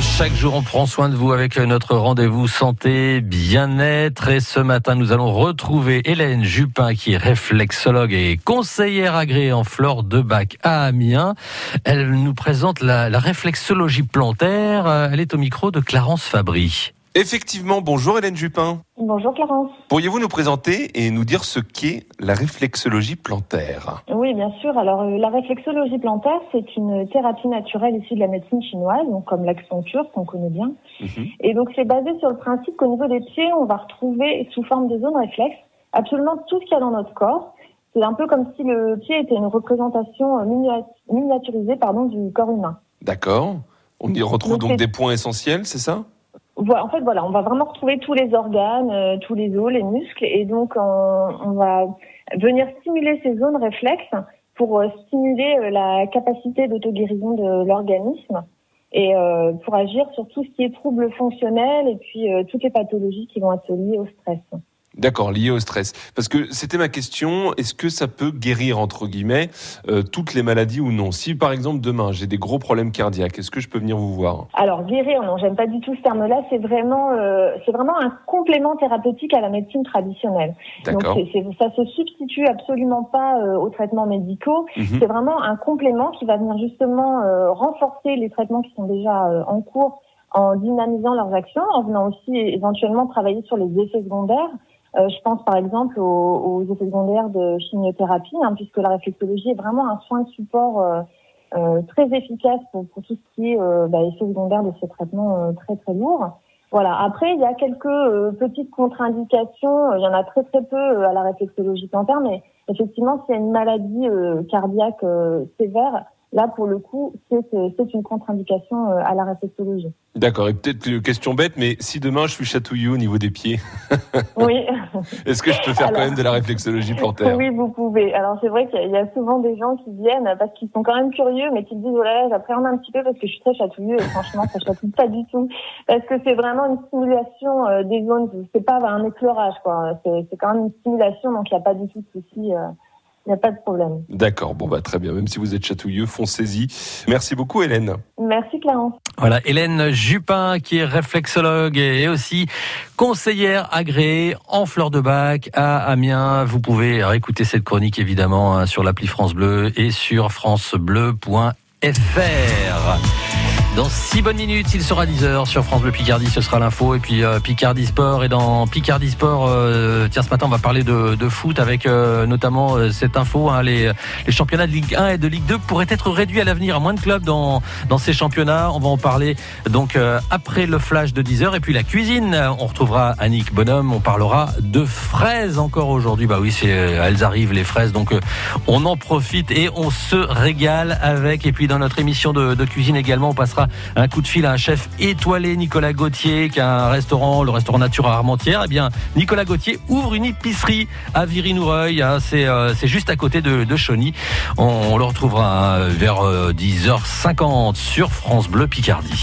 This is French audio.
Chaque jour, on prend soin de vous avec notre rendez-vous santé, bien-être. Et ce matin, nous allons retrouver Hélène Jupin, qui est réflexologue et conseillère agréée en flore de bac à Amiens. Elle nous présente la, la réflexologie plantaire. Elle est au micro de Clarence Fabry. Effectivement, bonjour Hélène Jupin. Bonjour Clarence. Pourriez-vous nous présenter et nous dire ce qu'est la réflexologie plantaire? Oui, bien sûr. Alors, euh, la réflexologie plantaire, c'est une thérapie naturelle issue de la médecine chinoise, donc comme l'acupuncture qu'on connaît bien. Mhm. Et donc, c'est basé sur le principe qu'au niveau des pieds, on va retrouver sous forme de zone réflexe absolument tout ce qu'il y a dans notre corps. C'est un peu comme si le pied était une représentation euh, minia- miniaturisée pardon, du corps humain. D'accord. On y retrouve Donc, des points essentiels, c'est ça? En fait, voilà, on va vraiment retrouver tous les organes, euh, tous les os, les muscles, et donc on, va venir stimuler ces zones réflexes pour euh, stimuler euh, la capacité d'auto-guérison de l'organisme et pour agir sur tout ce qui est troubles fonctionnels et puis toutes les pathologies qui vont être liées au stress. D'accord, lié au stress. Parce que c'était ma question, est-ce que ça peut guérir, entre guillemets, euh, toutes les maladies ou non? Si par exemple demain j'ai des gros problèmes cardiaques, est-ce que je peux venir vous voir? Alors guérir, non, j'aime pas du tout ce terme-là. C'est vraiment, euh, c'est vraiment un complément thérapeutique à la médecine traditionnelle. Donc c'est- c'est- ça se substitue absolument pas euh, aux traitements médicaux. Mhm. C'est vraiment un complément qui va venir justement euh, renforcer les traitements qui sont déjà euh, en cours en dynamisant leurs actions, en venant aussi éventuellement travailler sur les effets secondaires. Euh, je pense par exemple aux, aux effets secondaires de chimiothérapie, hein, puisque la réflexologie est vraiment un soin de support euh, euh, très efficace pour, pour tout ce qui est euh, bah, effets secondaires de ces traitements euh, très très lourds. Voilà. Après, il y a quelques petites contre-indications. Il y en a très très peu à la réflexologie plantaire, mais effectivement, s'il y a une maladie cardiaque sévère, là pour le coup, c'est euh, une contre-indication euh, à la réflexologie. D'accord, et peut-être une question bête, mais si demain je suis chatouilleux au niveau des pieds, Oui. est-ce que je peux faire quand même de la réflexologie plantaire Oui, vous pouvez. Alors c'est vrai qu'il y a- souvent des gens qui viennent parce qu'ils sont quand même curieux, mais qui se disent oh là là, j'appréhende un petit peu parce que je suis très chatouilleux et franchement ça chatouille pas du tout parce que c'est vraiment une stimulation euh, des zones. C'est pas un éclairage quoi. C'est c'est quand même une stimulation donc il n'y a pas du tout de souci. euh, Il n'y a pas de problème. D'accord, bon bah très bien, même si vous êtes chatouilleux, foncez-y. Merci beaucoup Hélène. Merci Clarence. Voilà, Hélène Jupin, qui est réflexologue et aussi conseillère agréée en fleur de bac à Amiens. Vous pouvez réécouter cette chronique évidemment hein, sur l'appli France Bleu et sur francebleu.fr. Dans six bonnes minutes, il sera 10h sur France Bleu Picardie, ce sera l'info. Et puis euh, Picardie Sport. Et dans Picardie Sport, euh, tiens, ce matin, on va parler de, de foot avec euh, notamment euh, cette info. hein, les, les championnats de Ligue 1 et de Ligue 2 pourraient être réduits à l'avenir à moins de clubs dans, dans ces championnats. On va en parler donc euh, après le flash de 10h. Et puis la cuisine, on retrouvera Annick Bonhomme. On parlera de fraises encore aujourd'hui. Bah oui, c'est, elles arrivent les fraises. Donc euh, on en profite et on se régale avec. Et puis dans notre émission de cuisine également, on passera un coup de fil à un chef étoilé, Nicolas Gauthier, qui a un restaurant, le restaurant Nature à Armentières. Eh bien, Nicolas Gauthier ouvre une épicerie à Viry-Noureuil. hein. c'est, euh, c'est juste à côté de, de Chauny. On, le retrouvera hein, vers euh, 10h50 sur France Bleu Picardie.